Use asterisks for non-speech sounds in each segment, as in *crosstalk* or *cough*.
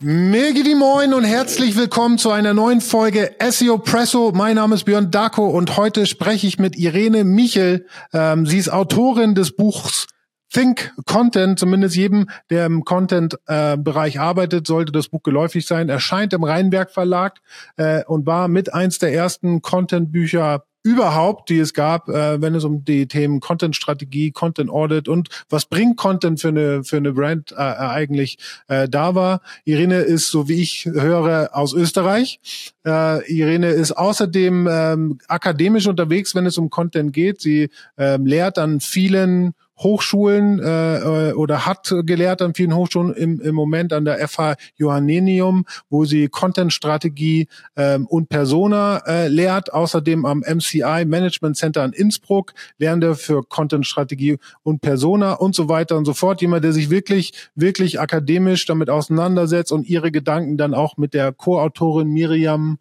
Megidi Moin und herzlich willkommen zu einer neuen Folge SEO Presso. Mein Name ist Björn Dako und heute spreche ich mit Irene Michel. Ähm, sie ist Autorin des Buchs Think Content, zumindest jedem, der im Content-Bereich äh, arbeitet, sollte das Buch geläufig sein. Erscheint im Rheinberg Verlag äh, und war mit eins der ersten Content-Bücher überhaupt, die es gab, äh, wenn es um die Themen Content-Strategie, Content-Audit und was bringt Content für eine für eine Brand äh, eigentlich äh, da war. Irene ist, so wie ich höre, aus Österreich. Äh, Irene ist außerdem ähm, akademisch unterwegs, wenn es um Content geht. Sie ähm, lehrt an vielen Hochschulen äh, äh, oder hat gelehrt an vielen Hochschulen im, im Moment an der FH Johannenium, wo sie Content-Strategie ähm, und Persona äh, lehrt. Außerdem am MCI Management Center in Innsbruck Lernende für Content-Strategie und Persona und so weiter und so fort. Jemand, der sich wirklich, wirklich akademisch damit auseinandersetzt und ihre Gedanken dann auch mit der Co-Autorin Miriam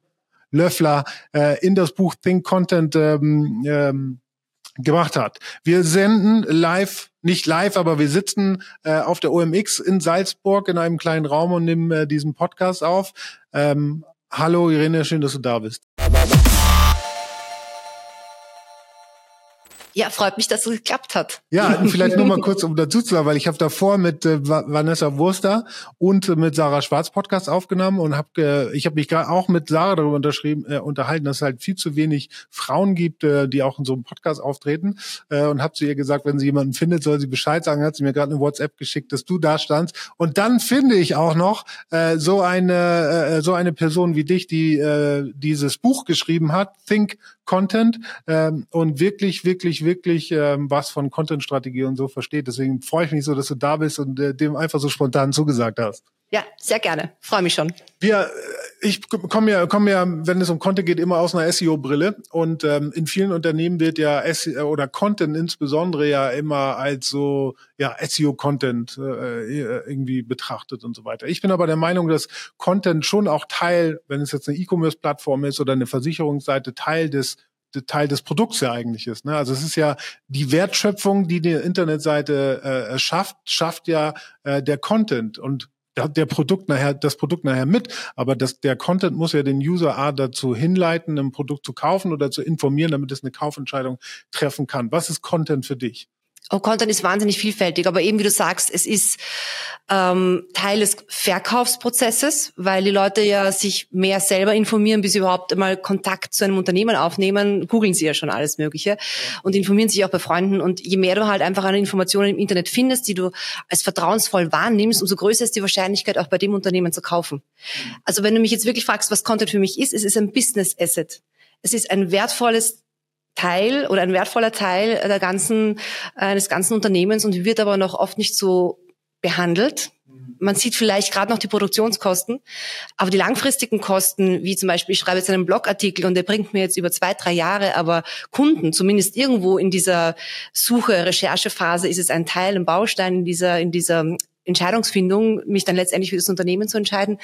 Löffler äh, in das Buch Think Content ähm, ähm, gemacht hat. Wir senden live, nicht live, aber wir sitzen äh, auf der OMX in Salzburg in einem kleinen Raum und nehmen äh, diesen Podcast auf. Ähm, hallo Irene, schön, dass du da bist. Ja, freut mich, dass es geklappt hat. Ja, *laughs* vielleicht nur mal kurz, um dazu zu sagen, weil ich habe davor mit äh, Vanessa Wurster und mit Sarah Schwarz Podcast aufgenommen und habe äh, ich habe mich gerade auch mit Sarah darüber unterschrieben äh, unterhalten, dass es halt viel zu wenig Frauen gibt, äh, die auch in so einem Podcast auftreten äh, und habe zu ihr gesagt, wenn sie jemanden findet, soll sie Bescheid sagen. Hat sie mir gerade eine WhatsApp geschickt, dass du da standst und dann finde ich auch noch äh, so eine äh, so eine Person wie dich, die äh, dieses Buch geschrieben hat, Think Content ähm, und wirklich, wirklich, wirklich ähm, was von Content-Strategie und so versteht. Deswegen freue ich mich so, dass du da bist und äh, dem einfach so spontan zugesagt hast. Ja, sehr gerne. Freue mich schon. Wir, äh, ich komme ja, komme ja, wenn es um Content geht, immer aus einer SEO-Brille. Und ähm, in vielen Unternehmen wird ja SEO oder Content insbesondere ja immer als so ja SEO-Content äh, irgendwie betrachtet und so weiter. Ich bin aber der Meinung, dass Content schon auch Teil, wenn es jetzt eine E-Commerce-Plattform ist oder eine Versicherungsseite, Teil des Teil des Produkts ja eigentlich ist. Ne? Also es ist ja die Wertschöpfung, die die Internetseite äh, schafft, schafft ja äh, der Content und der Produkt nachher, das Produkt nachher mit, aber das, der Content muss ja den User A dazu hinleiten, ein Produkt zu kaufen oder zu informieren, damit es eine Kaufentscheidung treffen kann. Was ist Content für dich? Oh, Content ist wahnsinnig vielfältig, aber eben wie du sagst, es ist ähm, Teil des Verkaufsprozesses, weil die Leute ja sich mehr selber informieren, bis sie überhaupt einmal Kontakt zu einem Unternehmen aufnehmen, googeln sie ja schon alles Mögliche und informieren sich auch bei Freunden. Und je mehr du halt einfach an Informationen im Internet findest, die du als vertrauensvoll wahrnimmst, umso größer ist die Wahrscheinlichkeit, auch bei dem Unternehmen zu kaufen. Also wenn du mich jetzt wirklich fragst, was Content für mich ist, es ist ein Business Asset. Es ist ein wertvolles Teil oder ein wertvoller Teil der ganzen, eines ganzen Unternehmens und wird aber noch oft nicht so behandelt. Man sieht vielleicht gerade noch die Produktionskosten, aber die langfristigen Kosten, wie zum Beispiel, ich schreibe jetzt einen Blogartikel und der bringt mir jetzt über zwei, drei Jahre, aber Kunden, zumindest irgendwo in dieser Suche, Recherchephase, ist es ein Teil, ein Baustein in dieser, in dieser Entscheidungsfindung, mich dann letztendlich für das Unternehmen zu entscheiden.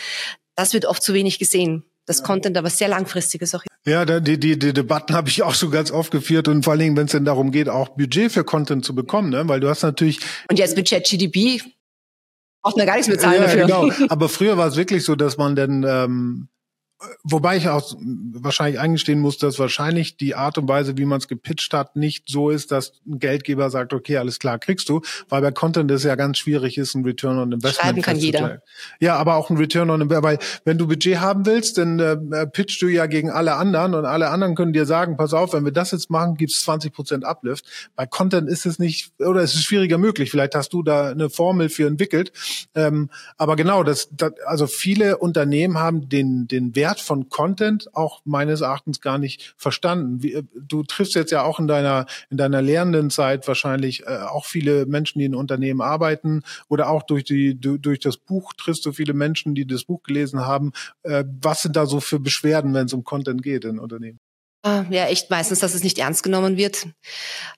Das wird oft zu wenig gesehen das Content aber sehr langfristiges auch. Ja, die, die, die Debatten habe ich auch so ganz oft geführt und vor allen Dingen, wenn es denn darum geht, auch Budget für Content zu bekommen, ne? weil du hast natürlich... Und jetzt mit ChatGDP braucht man gar nichts bezahlen ja, dafür. Genau, *laughs* aber früher war es wirklich so, dass man dann ähm, Wobei ich auch wahrscheinlich eingestehen muss, dass wahrscheinlich die Art und Weise, wie man es gepitcht hat, nicht so ist, dass ein Geldgeber sagt, okay, alles klar, kriegst du, weil bei Content es ja ganz schwierig ist, ein Return on Investment. Schreiben kann jeder. Ja, aber auch ein Return on Investment, weil wenn du Budget haben willst, dann äh, pitchst du ja gegen alle anderen und alle anderen können dir sagen, pass auf, wenn wir das jetzt machen, gibt's 20 Prozent Uplift. Bei Content ist es nicht, oder es ist schwieriger möglich. Vielleicht hast du da eine Formel für entwickelt. Ähm, aber genau, das, das, also viele Unternehmen haben den, den Wert Wert von Content auch meines Erachtens gar nicht verstanden. Äh, du triffst jetzt ja auch in deiner in deiner lehrenden Zeit wahrscheinlich äh, auch viele Menschen, die in Unternehmen arbeiten oder auch durch die durch das Buch triffst du viele Menschen, die das Buch gelesen haben. Äh, was sind da so für Beschwerden, wenn es um Content geht in Unternehmen? Ah, ja, echt meistens, dass es nicht ernst genommen wird.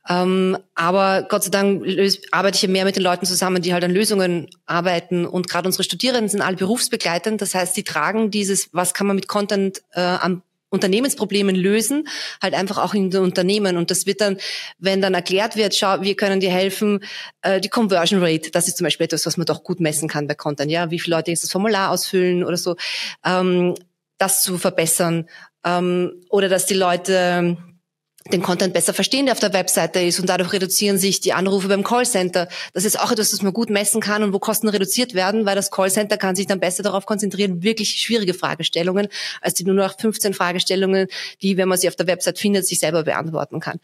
Ähm, aber Gott sei Dank arbeite ich ja mehr mit den Leuten zusammen, die halt an Lösungen arbeiten. Und gerade unsere Studierenden sind alle berufsbegleitend. Das heißt, die tragen dieses, was kann man mit Content äh, am Unternehmensproblemen lösen, halt einfach auch in den Unternehmen. Und das wird dann, wenn dann erklärt wird, schau, wir können dir helfen, äh, die Conversion Rate, das ist zum Beispiel etwas, was man doch gut messen kann bei Content, ja, wie viele Leute jetzt das Formular ausfüllen oder so, ähm, das zu verbessern. Ähm, oder dass die Leute den Content besser verstehen, der auf der Webseite ist und dadurch reduzieren sich die Anrufe beim Callcenter. Das ist auch etwas, das man gut messen kann und wo Kosten reduziert werden, weil das Callcenter kann sich dann besser darauf konzentrieren, wirklich schwierige Fragestellungen, als die nur noch 15 Fragestellungen, die, wenn man sie auf der Website findet, sich selber beantworten kann.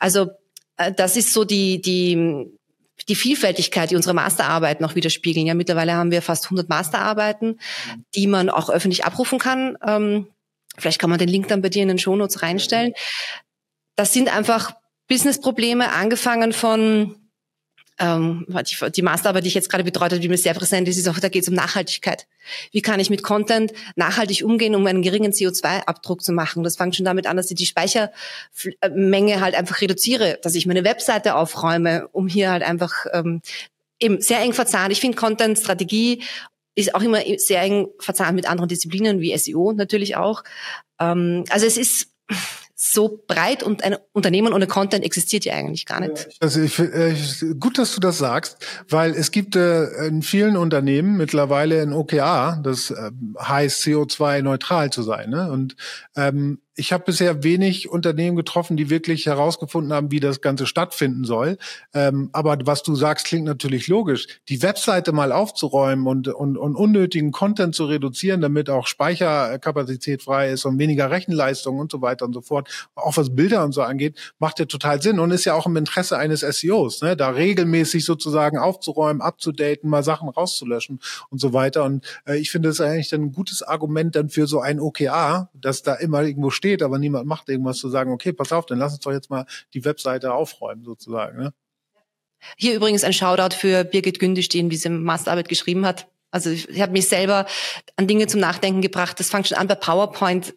Also äh, das ist so die, die, die Vielfältigkeit, die unsere Masterarbeiten auch widerspiegeln. Ja, mittlerweile haben wir fast 100 Masterarbeiten, die man auch öffentlich abrufen kann. Ähm, Vielleicht kann man den Link dann bei dir in den Shownotes reinstellen das sind einfach Business-Probleme, angefangen von ähm, die, die Masterarbeit, die ich jetzt gerade betreut habe, die mir sehr präsent ist, ist auch, da geht es um Nachhaltigkeit. Wie kann ich mit Content nachhaltig umgehen, um einen geringen CO2-Abdruck zu machen? Das fängt schon damit an, dass ich die Speichermenge halt einfach reduziere, dass ich meine Webseite aufräume, um hier halt einfach ähm, eben sehr eng verzahnt. Ich finde Content-Strategie ist auch immer sehr eng verzahnt mit anderen Disziplinen wie SEO natürlich auch. Ähm, also es ist so breit und ein Unternehmen ohne Content existiert ja eigentlich gar nicht. Also ich, äh, gut, dass du das sagst, weil es gibt äh, in vielen Unternehmen mittlerweile ein OKA, das äh, heißt CO2-neutral zu sein. Ne? Und ähm, ich habe bisher wenig Unternehmen getroffen, die wirklich herausgefunden haben, wie das Ganze stattfinden soll. Ähm, aber was du sagst, klingt natürlich logisch. Die Webseite mal aufzuräumen und, und, und unnötigen Content zu reduzieren, damit auch Speicherkapazität frei ist und weniger Rechenleistung und so weiter und so fort, auch was Bilder und so angeht, macht ja total Sinn und ist ja auch im Interesse eines SEOs, ne? da regelmäßig sozusagen aufzuräumen, abzudaten, mal Sachen rauszulöschen und so weiter. Und äh, ich finde das eigentlich ein gutes Argument dann für so ein OKA, dass da immer irgendwo steht, steht, aber niemand macht irgendwas zu sagen, okay, pass auf, dann lass uns doch jetzt mal die Webseite aufräumen sozusagen. Ne? Hier übrigens ein Shoutout für Birgit Gündisch, die in diesem Masterarbeit geschrieben hat. Also ich, ich habe mich selber an Dinge zum Nachdenken gebracht. Das fängt schon an bei PowerPoint.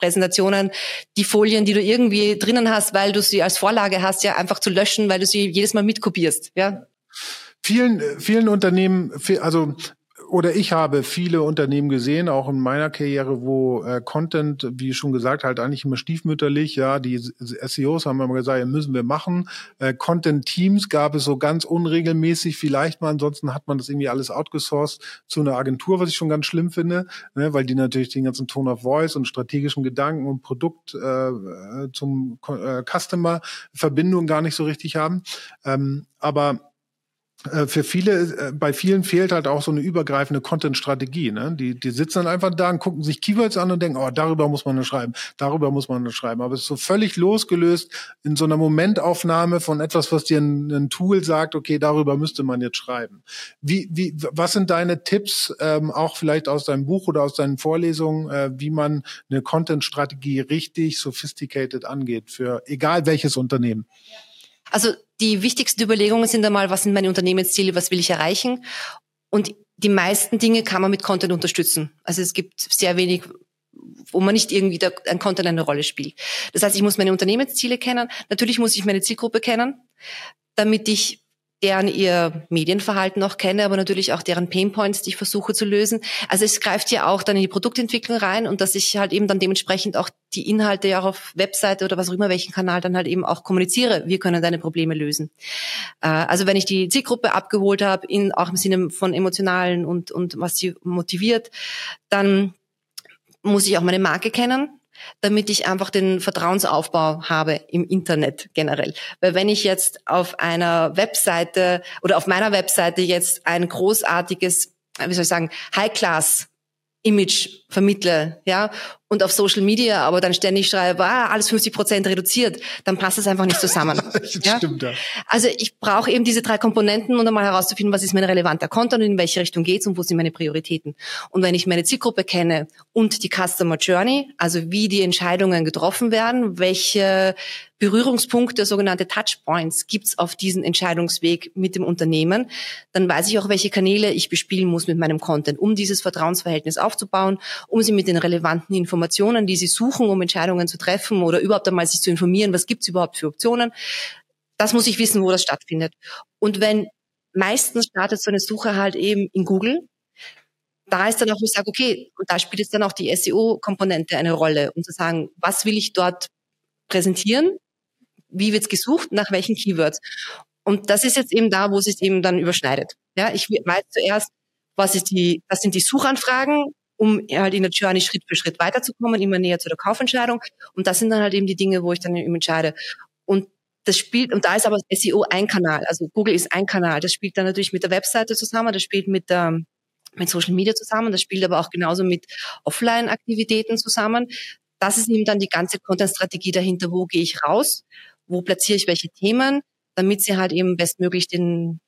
Präsentationen, die Folien, die du irgendwie drinnen hast, weil du sie als Vorlage hast, ja einfach zu löschen, weil du sie jedes Mal mitkopierst, ja. Vielen, vielen Unternehmen, also oder ich habe viele Unternehmen gesehen, auch in meiner Karriere, wo äh, Content, wie schon gesagt, halt eigentlich immer stiefmütterlich, ja, die SEOs haben immer gesagt, ja, müssen wir machen. Äh, Content-Teams gab es so ganz unregelmäßig, vielleicht mal, ansonsten hat man das irgendwie alles outgesourced zu einer Agentur, was ich schon ganz schlimm finde, ne, weil die natürlich den ganzen Tone of Voice und strategischen Gedanken und Produkt äh, äh zum äh, Customer Verbindung gar nicht so richtig haben. Ähm, aber für viele, äh, bei vielen fehlt halt auch so eine übergreifende Content-Strategie. Ne? Die, die sitzen dann einfach da und gucken sich Keywords an und denken, oh, darüber muss man nur schreiben, darüber muss man nur schreiben. Aber es ist so völlig losgelöst in so einer Momentaufnahme von etwas, was dir ein, ein Tool sagt, okay, darüber müsste man jetzt schreiben. Wie, wie, was sind deine Tipps, ähm, auch vielleicht aus deinem Buch oder aus deinen Vorlesungen, äh, wie man eine Content-Strategie richtig sophisticated angeht für egal welches Unternehmen? Also die wichtigsten Überlegungen sind einmal, was sind meine Unternehmensziele, was will ich erreichen? Und die meisten Dinge kann man mit Content unterstützen. Also es gibt sehr wenig, wo man nicht irgendwie der, ein Content eine Rolle spielt. Das heißt, ich muss meine Unternehmensziele kennen. Natürlich muss ich meine Zielgruppe kennen, damit ich deren ihr Medienverhalten auch kenne, aber natürlich auch deren Painpoints, die ich versuche zu lösen. Also es greift ja auch dann in die Produktentwicklung rein und dass ich halt eben dann dementsprechend auch die Inhalte ja auch auf Webseite oder was auch immer, welchen Kanal dann halt eben auch kommuniziere. Wir können deine Probleme lösen. Äh, also wenn ich die Zielgruppe abgeholt habe, in, auch im Sinne von emotionalen und, und was sie motiviert, dann muss ich auch meine Marke kennen damit ich einfach den Vertrauensaufbau habe im Internet generell. Weil wenn ich jetzt auf einer Webseite oder auf meiner Webseite jetzt ein großartiges, wie soll ich sagen, High-Class Image vermittle, ja, und auf Social Media aber dann ständig schreibe, ah, alles 50 Prozent reduziert, dann passt das einfach nicht zusammen. *laughs* ja? Stimmt, ja. Also ich brauche eben diese drei Komponenten, um einmal herauszufinden, was ist mein relevanter Content und in welche Richtung geht's und wo sind meine Prioritäten. Und wenn ich meine Zielgruppe kenne und die Customer Journey, also wie die Entscheidungen getroffen werden, welche Berührungspunkte, sogenannte Touchpoints, gibt's auf diesen Entscheidungsweg mit dem Unternehmen, dann weiß ich auch, welche Kanäle ich bespielen muss mit meinem Content, um dieses Vertrauensverhältnis aufzubauen, um sie mit den relevanten Informationen, die sie suchen, um Entscheidungen zu treffen oder überhaupt einmal sich zu informieren, was gibt's überhaupt für Optionen. Das muss ich wissen, wo das stattfindet. Und wenn meistens startet so eine Suche halt eben in Google, da ist dann auch, wo ich sage, okay, und da spielt jetzt dann auch die SEO-Komponente eine Rolle, um zu sagen, was will ich dort präsentieren, wie wird's gesucht, nach welchen Keywords. Und das ist jetzt eben da, wo es sich eben dann überschneidet. Ja, ich weiß zuerst, was ist die, was sind die Suchanfragen, um halt in der Journey Schritt für Schritt weiterzukommen, immer näher zu der Kaufentscheidung. Und das sind dann halt eben die Dinge, wo ich dann eben entscheide. Und das spielt, und da ist aber SEO ein Kanal, also Google ist ein Kanal. Das spielt dann natürlich mit der Webseite zusammen, das spielt mit der, mit Social Media zusammen, das spielt aber auch genauso mit Offline-Aktivitäten zusammen. Das ist eben dann die ganze Content-Strategie dahinter. Wo gehe ich raus? Wo platziere ich welche Themen? Damit sie halt eben bestmöglich den,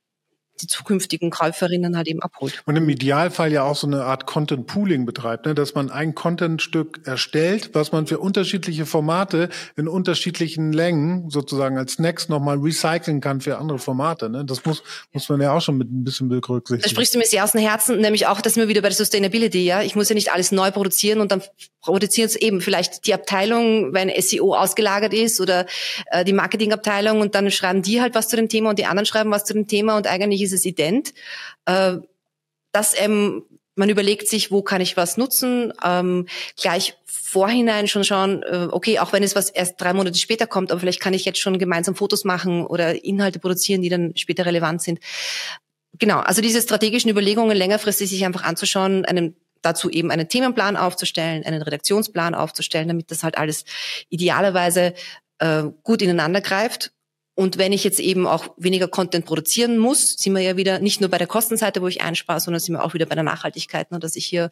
die zukünftigen Käuferinnen halt eben abholt. Und im Idealfall ja auch so eine Art Content Pooling betreibt, ne? dass man ein Contentstück erstellt, was man für unterschiedliche Formate in unterschiedlichen Längen sozusagen als Next nochmal recyceln kann für andere Formate. Ne? Das muss, muss man ja auch schon mit ein bisschen berücksichtigen. Da sprichst du mir sehr aus dem Herzen, nämlich auch, dass wir wieder bei der Sustainability, ja. Ich muss ja nicht alles neu produzieren und dann produzieren es eben vielleicht die Abteilung, wenn SEO ausgelagert ist oder äh, die Marketingabteilung und dann schreiben die halt was zu dem Thema und die anderen schreiben was zu dem Thema und eigentlich ist es ident. Äh, dass ähm, man überlegt sich, wo kann ich was nutzen, ähm, gleich vorhinein schon schauen, äh, okay, auch wenn es was erst drei Monate später kommt, aber vielleicht kann ich jetzt schon gemeinsam Fotos machen oder Inhalte produzieren, die dann später relevant sind. Genau, also diese strategischen Überlegungen längerfristig sich einfach anzuschauen, einen dazu eben einen Themenplan aufzustellen, einen Redaktionsplan aufzustellen, damit das halt alles idealerweise äh, gut ineinander greift. Und wenn ich jetzt eben auch weniger Content produzieren muss, sind wir ja wieder nicht nur bei der Kostenseite, wo ich einspare, sondern sind wir auch wieder bei der Nachhaltigkeit, ne, dass ich hier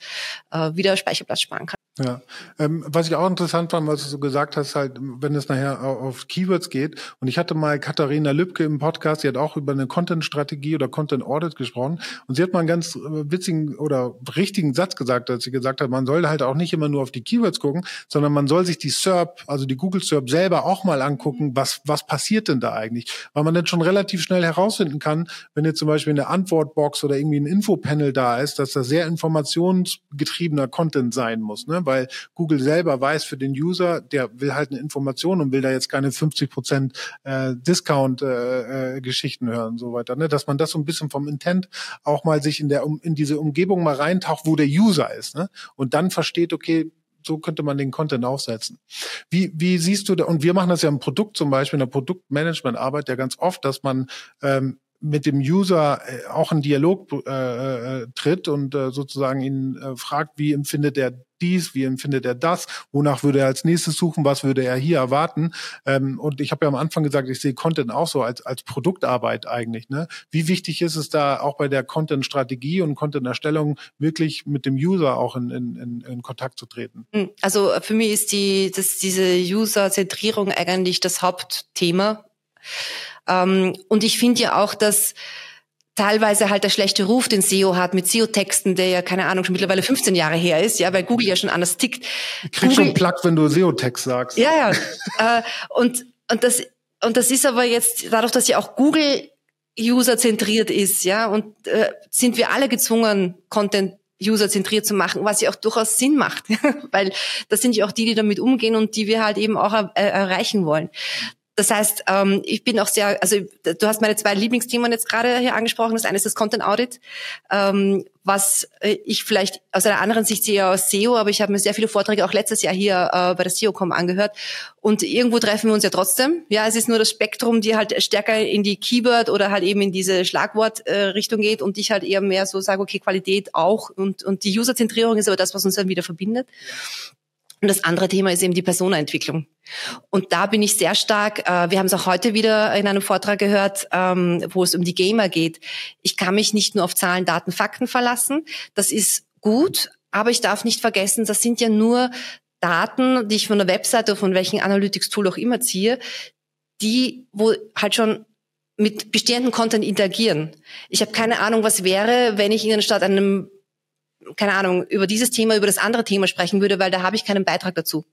äh, wieder Speicherplatz sparen kann. Ja, ähm, was ich auch interessant fand, was du so gesagt hast, halt, wenn es nachher auf Keywords geht. Und ich hatte mal Katharina Lübke im Podcast, die hat auch über eine Content-Strategie oder Content-Audit gesprochen. Und sie hat mal einen ganz äh, witzigen oder richtigen Satz gesagt, als sie gesagt hat, man soll halt auch nicht immer nur auf die Keywords gucken, sondern man soll sich die SERP, also die Google SERP selber auch mal angucken, was, was passiert denn da eigentlich? Weil man dann schon relativ schnell herausfinden kann, wenn jetzt zum Beispiel eine Antwortbox oder irgendwie ein Infopanel da ist, dass das sehr informationsgetriebener Content sein muss, ne? Weil Google selber weiß für den User, der will halt eine Information und will da jetzt keine 50 Prozent äh, Discount-Geschichten äh, äh, hören und so weiter. Ne? Dass man das so ein bisschen vom Intent auch mal sich in der in diese Umgebung mal reintaucht, wo der User ist, ne? Und dann versteht, okay, so könnte man den Content aufsetzen. Wie, wie siehst du da, und wir machen das ja im Produkt zum Beispiel, in der Produktmanagement-Arbeit ja ganz oft, dass man ähm, mit dem User äh, auch in Dialog äh, äh, tritt und äh, sozusagen ihn äh, fragt, wie empfindet er dies, wie empfindet er das, wonach würde er als nächstes suchen, was würde er hier erwarten. Ähm, und ich habe ja am Anfang gesagt, ich sehe Content auch so als, als Produktarbeit eigentlich. Ne? Wie wichtig ist es da auch bei der Content-Strategie und Content-Erstellung wirklich mit dem User auch in, in, in Kontakt zu treten? Hm, also für mich ist die, das, diese User-Zentrierung eigentlich das Hauptthema. Ähm, und ich finde ja auch, dass teilweise halt der schlechte Ruf, den SEO hat mit SEO-Texten, der ja, keine Ahnung, schon mittlerweile 15 Jahre her ist, ja, weil Google ja schon anders tickt. Ich krieg Google, schon Plug, wenn du SEO-Text sagst. Ja, ja. äh, und, und das, und das ist aber jetzt, dadurch, dass ja auch Google userzentriert ist, ja, und äh, sind wir alle gezwungen, Content userzentriert zu machen, was ja auch durchaus Sinn macht, *laughs* weil das sind ja auch die, die damit umgehen und die wir halt eben auch er, äh, erreichen wollen. Das heißt, ähm, ich bin auch sehr, also du hast meine zwei Lieblingsthemen jetzt gerade hier angesprochen. Das eine ist das Content Audit, ähm, was äh, ich vielleicht aus einer anderen Sicht sehe aus SEO, aber ich habe mir sehr viele Vorträge auch letztes Jahr hier äh, bei der SEO.com angehört. Und irgendwo treffen wir uns ja trotzdem. Ja, es ist nur das Spektrum, die halt stärker in die Keyword oder halt eben in diese Schlagwortrichtung äh, geht und ich halt eher mehr so sage, okay, Qualität auch und, und die Userzentrierung ist aber das, was uns dann wieder verbindet. Und das andere Thema ist eben die Personenentwicklung. Und da bin ich sehr stark, äh, wir haben es auch heute wieder in einem Vortrag gehört, ähm, wo es um die Gamer geht. Ich kann mich nicht nur auf Zahlen, Daten, Fakten verlassen. Das ist gut, aber ich darf nicht vergessen, das sind ja nur Daten, die ich von der Webseite oder von welchem Analytics-Tool auch immer ziehe, die, wo halt schon mit bestehenden Content interagieren. Ich habe keine Ahnung, was wäre, wenn ich Ihnen statt einem keine Ahnung, über dieses Thema, über das andere Thema sprechen würde, weil da habe ich keinen Beitrag dazu.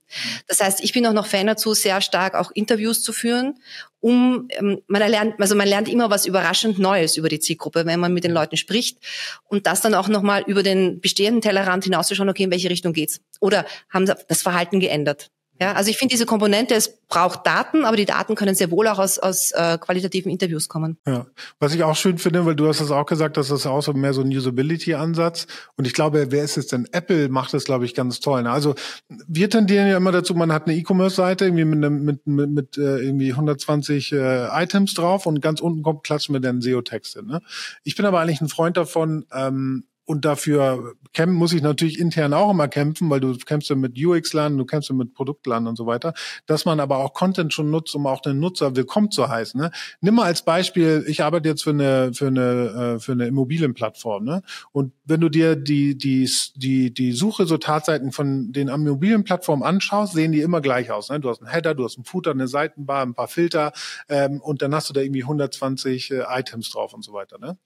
Das heißt, ich bin auch noch Fan dazu, sehr stark auch Interviews zu führen, um ähm, man lernt, also man lernt immer was überraschend Neues über die Zielgruppe, wenn man mit den Leuten spricht und das dann auch nochmal über den bestehenden Tellerrand hinauszuschauen, okay, in welche Richtung geht's? Oder haben sie das Verhalten geändert? Ja, also ich finde diese Komponente, es braucht Daten, aber die Daten können sehr wohl auch aus, aus äh, qualitativen Interviews kommen. Ja, was ich auch schön finde, weil du hast das auch gesagt, dass das auch so mehr so ein Usability-Ansatz. Und ich glaube, wer ist es denn? Apple macht das, glaube ich, ganz toll. Ne? Also wir tendieren ja immer dazu, man hat eine E-Commerce-Seite irgendwie mit, mit, mit, mit äh, irgendwie 120 äh, Items drauf und ganz unten kommt, klatschen wir dann SEO-Texte. Ne? Ich bin aber eigentlich ein Freund davon, ähm, und dafür kämpfen muss ich natürlich intern auch immer kämpfen, weil du kämpfst ja mit UX-Lernen, du kämpfst ja mit Produktlernen und so weiter, dass man aber auch Content schon nutzt, um auch den Nutzer willkommen zu heißen. Ne? Nimm mal als Beispiel, ich arbeite jetzt für eine für eine äh, für eine Immobilienplattform, ne? Und wenn du dir die die die die Suche so Tatseiten von den Immobilienplattformen anschaust, sehen die immer gleich aus. Ne? Du hast einen Header, du hast einen Footer, eine Seitenbar, ein paar Filter ähm, und dann hast du da irgendwie 120 äh, Items drauf und so weiter. Ne?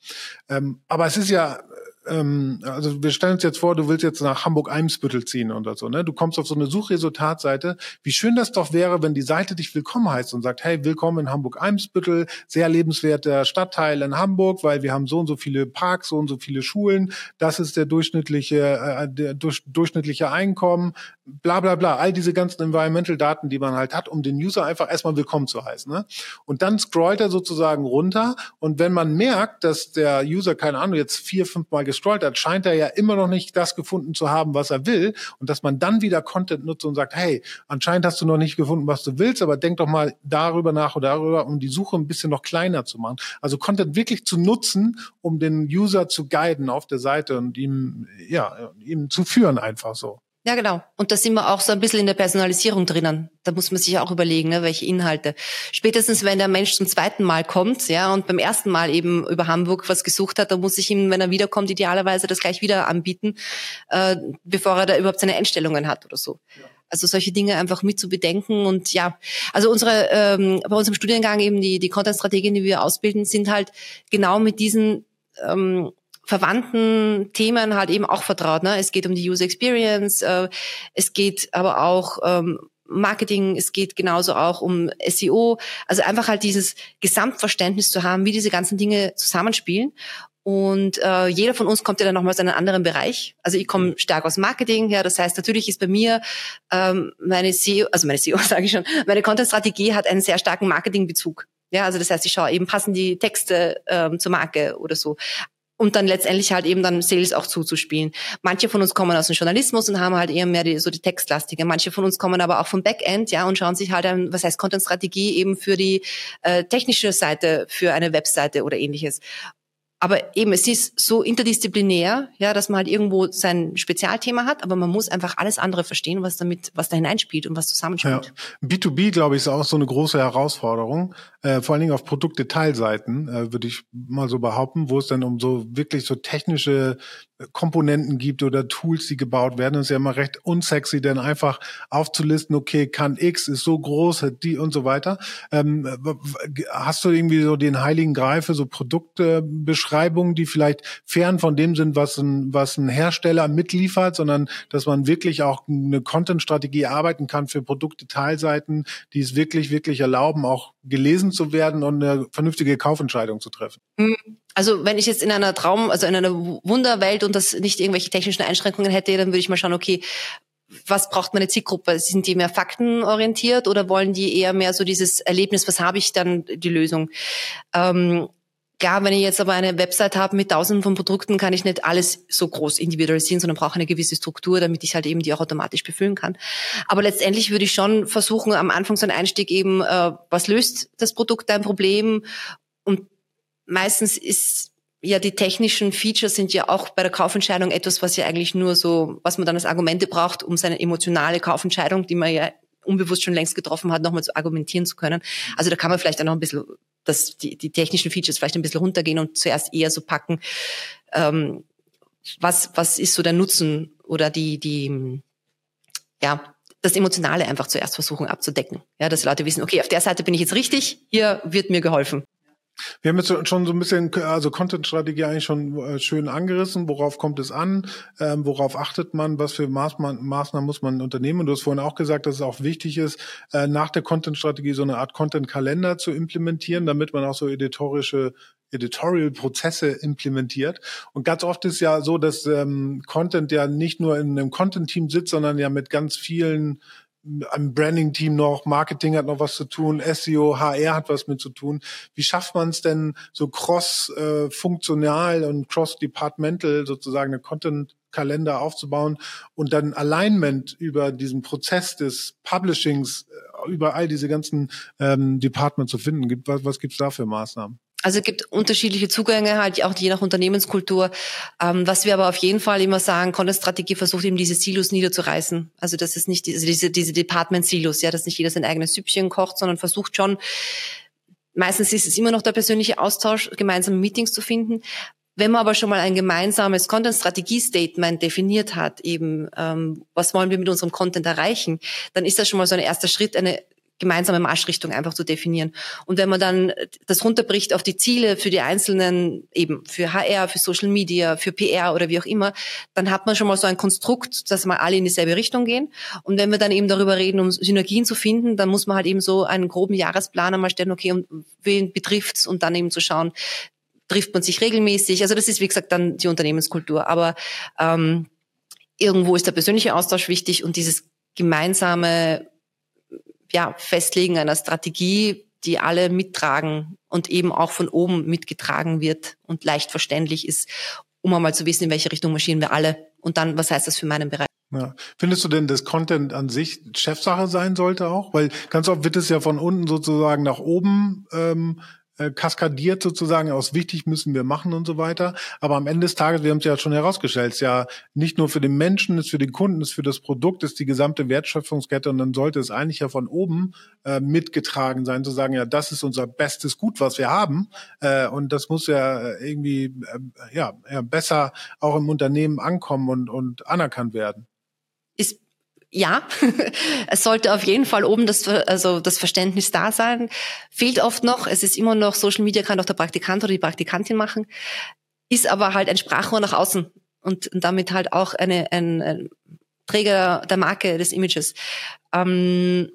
Ähm, aber es ist ja ähm, also wir stellen uns jetzt vor, du willst jetzt nach Hamburg-Eimsbüttel ziehen oder so, ne? Du kommst auf so eine Suchresultatseite. Wie schön das doch wäre, wenn die Seite dich willkommen heißt und sagt, hey, willkommen in Hamburg-Eimsbüttel, sehr lebenswerter Stadtteil in Hamburg, weil wir haben so und so viele Parks, so und so viele Schulen, das ist der durchschnittliche, äh, der durch, durchschnittliche Einkommen, bla bla bla, all diese ganzen Environmental-Daten, die man halt hat, um den User einfach erstmal willkommen zu heißen. Ne? Und dann scrollt er sozusagen runter und wenn man merkt, dass der User, keine Ahnung, jetzt vier, fünf Mal gescrollt hat, scheint er ja immer noch nicht das gefunden zu haben, was er will und dass man dann wieder Content nutzt und sagt, hey, anscheinend hast du noch nicht gefunden, was du willst, aber denk doch mal darüber nach oder darüber, um die Suche ein bisschen noch kleiner zu machen. Also Content wirklich zu nutzen, um den User zu guiden auf der Seite und ihm, ja, ihm zu führen einfach so. Ja, genau. Und da sind wir auch so ein bisschen in der Personalisierung drinnen. Da muss man sich auch überlegen, ne, welche Inhalte. Spätestens, wenn der Mensch zum zweiten Mal kommt, ja, und beim ersten Mal eben über Hamburg was gesucht hat, da muss ich ihm, wenn er wiederkommt, idealerweise das gleich wieder anbieten, äh, bevor er da überhaupt seine Einstellungen hat oder so. Ja. Also solche Dinge einfach mit zu bedenken und ja, also unsere ähm, bei unserem Studiengang eben die die Content-Strategien, die wir ausbilden, sind halt genau mit diesen ähm, verwandten Themen halt eben auch vertraut. Ne? Es geht um die User Experience, äh, es geht aber auch ähm, Marketing, es geht genauso auch um SEO. Also einfach halt dieses Gesamtverständnis zu haben, wie diese ganzen Dinge zusammenspielen. Und äh, jeder von uns kommt ja dann nochmal aus einem anderen Bereich. Also ich komme stark aus Marketing, ja, das heißt natürlich ist bei mir ähm, meine SEO, also meine SEO *laughs* sage ich schon, meine Content-Strategie hat einen sehr starken Marketingbezug. Ja, also das heißt, ich schaue eben, passen die Texte ähm, zur Marke oder so und dann letztendlich halt eben dann Sales auch zuzuspielen. Manche von uns kommen aus dem Journalismus und haben halt eher mehr die, so die textlastige. Manche von uns kommen aber auch vom Backend, ja, und schauen sich halt an, was heißt Content-Strategie eben für die äh, technische Seite, für eine Webseite oder ähnliches. Aber eben, es ist so interdisziplinär, ja, dass man halt irgendwo sein Spezialthema hat, aber man muss einfach alles andere verstehen, was damit, was da hineinspielt und was zusammenspielt. Ja. B2B, glaube ich, ist auch so eine große Herausforderung, äh, vor allen Dingen auf Produktdetailseiten, äh, würde ich mal so behaupten, wo es dann um so wirklich so technische Komponenten gibt oder Tools, die gebaut werden. Das ist ja immer recht unsexy, denn einfach aufzulisten, okay, kann X, ist so groß, hat die und so weiter. Ähm, hast du irgendwie so den heiligen für so Produktbeschreibungen, die vielleicht fern von dem sind, was ein, was ein Hersteller mitliefert, sondern dass man wirklich auch eine Content-Strategie arbeiten kann für Produktdetailseiten, die es wirklich, wirklich erlauben, auch gelesen zu werden und eine vernünftige Kaufentscheidung zu treffen? Also wenn ich jetzt in einer Traum, also in einer Wunderwelt und das nicht irgendwelche technischen Einschränkungen hätte, dann würde ich mal schauen, okay, was braucht meine Zielgruppe? Sind die mehr faktenorientiert oder wollen die eher mehr so dieses Erlebnis, was habe ich dann die Lösung? Ähm, Klar, wenn ich jetzt aber eine Website habe mit tausenden von Produkten, kann ich nicht alles so groß individualisieren, sondern brauche eine gewisse Struktur, damit ich halt eben die auch automatisch befüllen kann. Aber letztendlich würde ich schon versuchen, am Anfang so einen Einstieg eben, äh, was löst das Produkt dein Problem? Und meistens ist ja die technischen Features sind ja auch bei der Kaufentscheidung etwas, was ja eigentlich nur so, was man dann als Argumente braucht, um seine emotionale Kaufentscheidung, die man ja unbewusst schon längst getroffen hat, nochmal zu argumentieren zu können. Also da kann man vielleicht auch noch ein bisschen dass die, die technischen Features vielleicht ein bisschen runtergehen und zuerst eher so packen, ähm, was, was ist so der Nutzen oder die, die, ja, das Emotionale einfach zuerst versuchen abzudecken. Ja, dass Leute wissen, okay, auf der Seite bin ich jetzt richtig, hier wird mir geholfen. Wir haben jetzt schon so ein bisschen, also Content-Strategie eigentlich schon äh, schön angerissen. Worauf kommt es an? Ähm, worauf achtet man? Was für Maßnahmen, Maßnahmen muss man unternehmen? Und du hast vorhin auch gesagt, dass es auch wichtig ist, äh, nach der Content-Strategie so eine Art Content-Kalender zu implementieren, damit man auch so editorische Editorial-Prozesse implementiert. Und ganz oft ist ja so, dass ähm, Content ja nicht nur in einem Content-Team sitzt, sondern ja mit ganz vielen ein Branding-Team noch, Marketing hat noch was zu tun, SEO, HR hat was mit zu tun. Wie schafft man es denn so cross-funktional und cross-departmental sozusagen eine Content-Kalender aufzubauen und dann Alignment über diesen Prozess des Publishings, äh, über all diese ganzen ähm, Departments zu finden? Was, was gibt's da für Maßnahmen? Also es gibt unterschiedliche Zugänge, halt auch je nach Unternehmenskultur. Ähm, was wir aber auf jeden Fall immer sagen, Content-Strategie versucht eben diese Silos niederzureißen. Also das ist nicht also diese, diese Department-Silos, ja, dass nicht jeder sein eigenes Süppchen kocht, sondern versucht schon, meistens ist es immer noch der persönliche Austausch, gemeinsame Meetings zu finden. Wenn man aber schon mal ein gemeinsames Content-Strategie-Statement definiert hat, eben ähm, was wollen wir mit unserem Content erreichen, dann ist das schon mal so ein erster Schritt, eine gemeinsame Marschrichtung einfach zu definieren. Und wenn man dann das runterbricht auf die Ziele für die einzelnen, eben für HR, für Social Media, für PR oder wie auch immer, dann hat man schon mal so ein Konstrukt, dass wir alle in dieselbe Richtung gehen. Und wenn wir dann eben darüber reden, um Synergien zu finden, dann muss man halt eben so einen groben Jahresplan einmal stellen, okay, und wen betrifft's und dann eben zu schauen, trifft man sich regelmäßig. Also das ist, wie gesagt, dann die Unternehmenskultur. Aber ähm, irgendwo ist der persönliche Austausch wichtig und dieses gemeinsame ja, Festlegen einer Strategie, die alle mittragen und eben auch von oben mitgetragen wird und leicht verständlich ist, um einmal zu wissen, in welche Richtung marschieren wir alle und dann, was heißt das für meinen Bereich. Ja. Findest du denn, dass Content an sich Chefsache sein sollte auch? Weil ganz oft wird es ja von unten sozusagen nach oben ähm, äh, kaskadiert sozusagen aus wichtig müssen wir machen und so weiter. Aber am Ende des Tages, wir haben es ja schon herausgestellt, ist ja nicht nur für den Menschen, ist für den Kunden, ist für das Produkt, ist die gesamte Wertschöpfungskette und dann sollte es eigentlich ja von oben äh, mitgetragen sein, zu sagen, ja, das ist unser bestes Gut, was wir haben. Äh, und das muss ja irgendwie äh, ja, ja besser auch im Unternehmen ankommen und, und anerkannt werden. Ja, *laughs* es sollte auf jeden Fall oben das, also das Verständnis da sein. Fehlt oft noch. Es ist immer noch, Social Media kann doch der Praktikant oder die Praktikantin machen, ist aber halt ein Sprachrohr nach außen und, und damit halt auch eine, ein, ein Träger der Marke des Images. Ähm,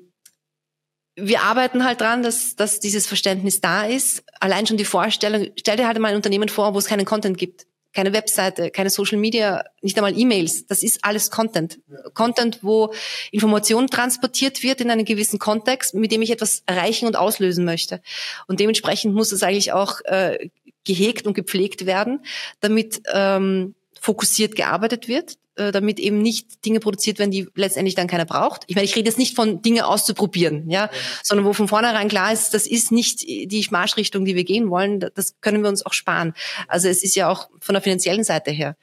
wir arbeiten halt dran, dass, dass dieses Verständnis da ist. Allein schon die Vorstellung, stell dir halt mal ein Unternehmen vor, wo es keinen Content gibt keine Webseite, keine Social Media, nicht einmal E-Mails. Das ist alles Content. Ja. Content, wo Information transportiert wird in einen gewissen Kontext, mit dem ich etwas erreichen und auslösen möchte. Und dementsprechend muss es eigentlich auch äh, gehegt und gepflegt werden, damit ähm, fokussiert gearbeitet wird, damit eben nicht Dinge produziert werden, die letztendlich dann keiner braucht. Ich meine, ich rede jetzt nicht von Dinge auszuprobieren, ja, ja. sondern wo von vornherein klar ist, das ist nicht die Marschrichtung, die wir gehen wollen. Das können wir uns auch sparen. Also es ist ja auch von der finanziellen Seite her.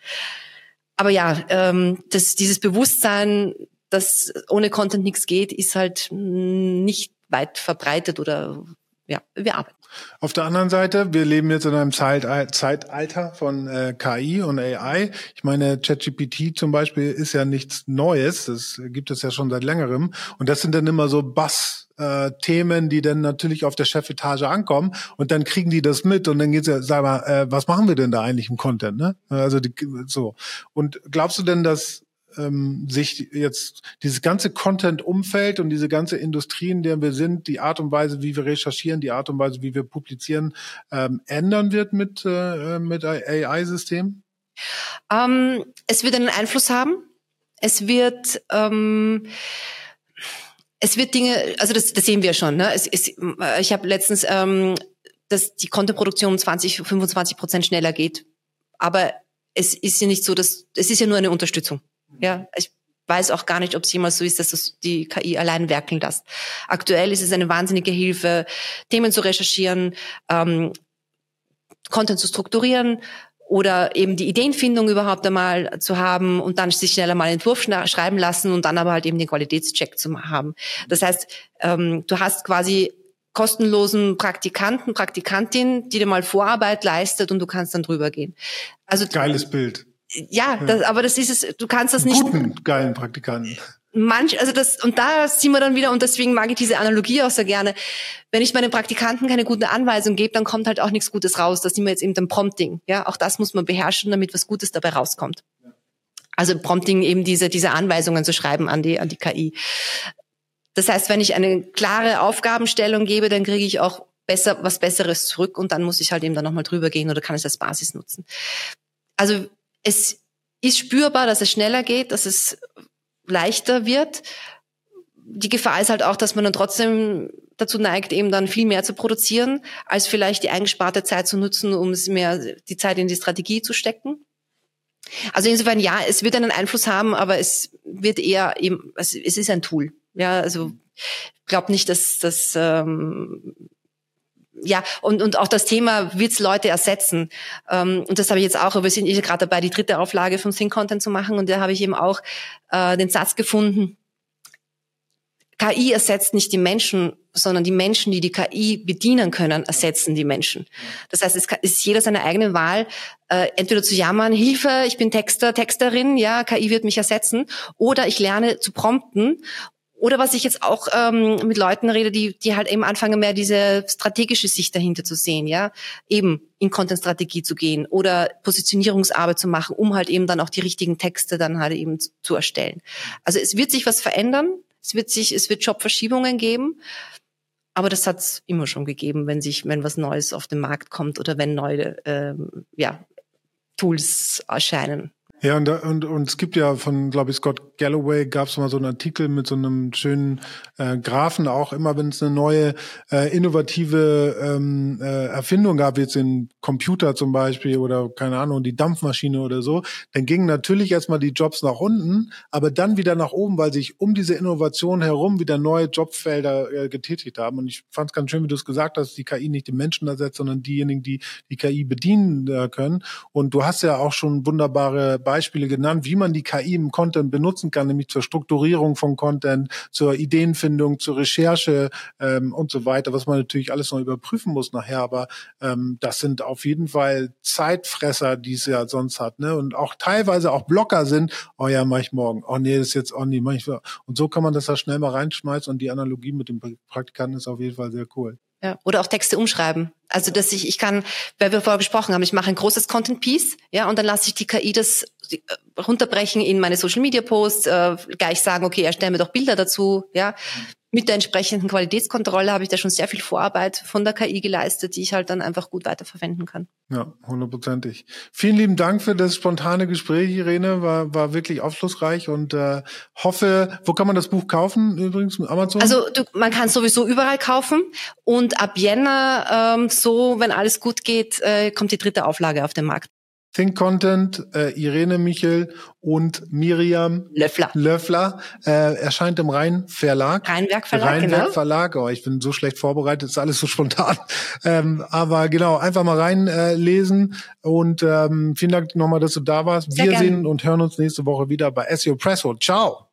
Aber ja, ähm, das, dieses Bewusstsein, dass ohne Content nichts geht, ist halt nicht weit verbreitet oder ja, wir arbeiten. Auf der anderen Seite, wir leben jetzt in einem Zeitalter von äh, KI und AI. Ich meine, ChatGPT zum Beispiel ist ja nichts Neues, das gibt es ja schon seit längerem. Und das sind dann immer so Bass. Äh, Themen, die dann natürlich auf der Chefetage ankommen und dann kriegen die das mit und dann geht's ja, sag mal, äh, was machen wir denn da eigentlich im Content, ne? Also die, so. Und glaubst du denn, dass ähm, sich jetzt dieses ganze Content-Umfeld und diese ganze Industrie, in der wir sind, die Art und Weise, wie wir recherchieren, die Art und Weise, wie wir publizieren, ähm, ändern wird mit, äh, mit AI-Systemen? Ähm, es wird einen Einfluss haben. Es wird ähm, es wird Dinge, also das, das sehen wir schon. Ne? Es, es, ich habe letztens, ähm, dass die Contentproduktion um 20, 25 Prozent schneller geht. Aber es ist ja nicht so, dass es ist ja nur eine Unterstützung. Ja, ich weiß auch gar nicht, ob es jemals so ist, dass das die KI allein werkeln lässt. Aktuell ist es eine wahnsinnige Hilfe, Themen zu recherchieren, ähm, Content zu strukturieren oder eben die Ideenfindung überhaupt einmal zu haben und dann sich schneller mal einen Entwurf schreiben lassen und dann aber halt eben den Qualitätscheck zu haben. Das heißt, ähm, du hast quasi kostenlosen Praktikanten, Praktikantin, die dir mal Vorarbeit leistet und du kannst dann drüber gehen. Also geiles Bild ja, das, aber das ist es, du kannst das nicht. Guten, geilen Praktikanten. Manch, also das, und da ziehen wir dann wieder, und deswegen mag ich diese Analogie auch sehr gerne. Wenn ich meinen Praktikanten keine gute Anweisung gebe, dann kommt halt auch nichts Gutes raus. Das sind wir jetzt eben dann Prompting. Ja, auch das muss man beherrschen, damit was Gutes dabei rauskommt. Also Prompting eben diese, diese Anweisungen zu schreiben an die, an die KI. Das heißt, wenn ich eine klare Aufgabenstellung gebe, dann kriege ich auch besser, was Besseres zurück und dann muss ich halt eben dann nochmal drüber gehen oder kann es als Basis nutzen. Also es ist spürbar, dass es schneller geht, dass es leichter wird. die Gefahr ist halt auch, dass man dann trotzdem dazu neigt, eben dann viel mehr zu produzieren, als vielleicht die eingesparte Zeit zu nutzen, um es mehr die Zeit in die Strategie zu stecken. Also insofern ja, es wird einen Einfluss haben, aber es wird eher eben, es, ist ein Tool. Ja, also ich glaube nicht, dass das ähm, ja, und, und auch das Thema, wird's Leute ersetzen? Ähm, und das habe ich jetzt auch, wir sind gerade dabei, die dritte Auflage von Think Content zu machen und da habe ich eben auch äh, den Satz gefunden, KI ersetzt nicht die Menschen, sondern die Menschen, die die KI bedienen können, ersetzen die Menschen. Das heißt, es ist jeder seine eigene Wahl, äh, entweder zu jammern, Hilfe, ich bin Texter, Texterin, ja, KI wird mich ersetzen, oder ich lerne zu prompten oder was ich jetzt auch ähm, mit Leuten rede, die, die halt eben anfangen, mehr diese strategische Sicht dahinter zu sehen, ja, eben in Content-Strategie zu gehen oder Positionierungsarbeit zu machen, um halt eben dann auch die richtigen Texte dann halt eben zu, erstellen. Also es wird sich was verändern. Es wird sich, es wird Jobverschiebungen geben. Aber das hat es immer schon gegeben, wenn sich, wenn was Neues auf den Markt kommt oder wenn neue ähm, ja, Tools erscheinen. Ja, und, und, und es gibt ja von, glaube ich, Scott Galloway gab es mal so einen Artikel mit so einem schönen äh, Graphen, auch immer wenn es eine neue äh, innovative ähm, äh, Erfindung gab, jetzt in Computer zum Beispiel oder keine Ahnung, die Dampfmaschine oder so, dann gingen natürlich erstmal die Jobs nach unten, aber dann wieder nach oben, weil sich um diese Innovation herum wieder neue Jobfelder äh, getätigt haben. Und ich fand es ganz schön, wie du es gesagt hast, die KI nicht den Menschen ersetzt, sondern diejenigen, die die KI bedienen äh, können. Und du hast ja auch schon wunderbare Beispiele genannt, wie man die KI im Content benutzen kann, nämlich zur Strukturierung von Content, zur Ideenfindung, zur Recherche ähm, und so weiter, was man natürlich alles noch überprüfen muss nachher. Aber ähm, das sind auf jeden Fall Zeitfresser, die es ja sonst hat. Ne? Und auch teilweise auch Blocker sind, oh ja, mach ich morgen. Oh nee, das ist jetzt, oh nee, mach ich. Und so kann man das da schnell mal reinschmeißen. Und die Analogie mit dem Praktikanten ist auf jeden Fall sehr cool. Ja, oder auch Texte umschreiben. Also dass ich, ich kann, weil wir vorher gesprochen haben, ich mache ein großes Content Piece, ja, und dann lasse ich die KI das äh, runterbrechen in meine Social Media Posts, äh, gleich sagen, okay, erstellen mir doch Bilder dazu, ja mit der entsprechenden Qualitätskontrolle habe ich da schon sehr viel Vorarbeit von der KI geleistet, die ich halt dann einfach gut weiterverwenden kann. Ja, hundertprozentig. Vielen lieben Dank für das spontane Gespräch, Irene. War, war wirklich aufschlussreich und äh, hoffe, wo kann man das Buch kaufen übrigens? Amazon? Also du, man kann sowieso überall kaufen und ab Jänner, ähm, so wenn alles gut geht, äh, kommt die dritte Auflage auf den Markt. Think Content, äh, Irene Michel und Miriam Löffler. Löffler äh, erscheint im Rhein Verlag. Rheinwerk Verlag, Rheinwerk genau. Verlag. Oh, ich bin so schlecht vorbereitet, ist alles so spontan. *laughs* Ähm, aber genau, einfach mal reinlesen äh, und ähm, vielen Dank nochmal, dass du da warst. Sehr Wir gern. sehen und hören uns nächste Woche wieder bei SEO Presso. Ciao.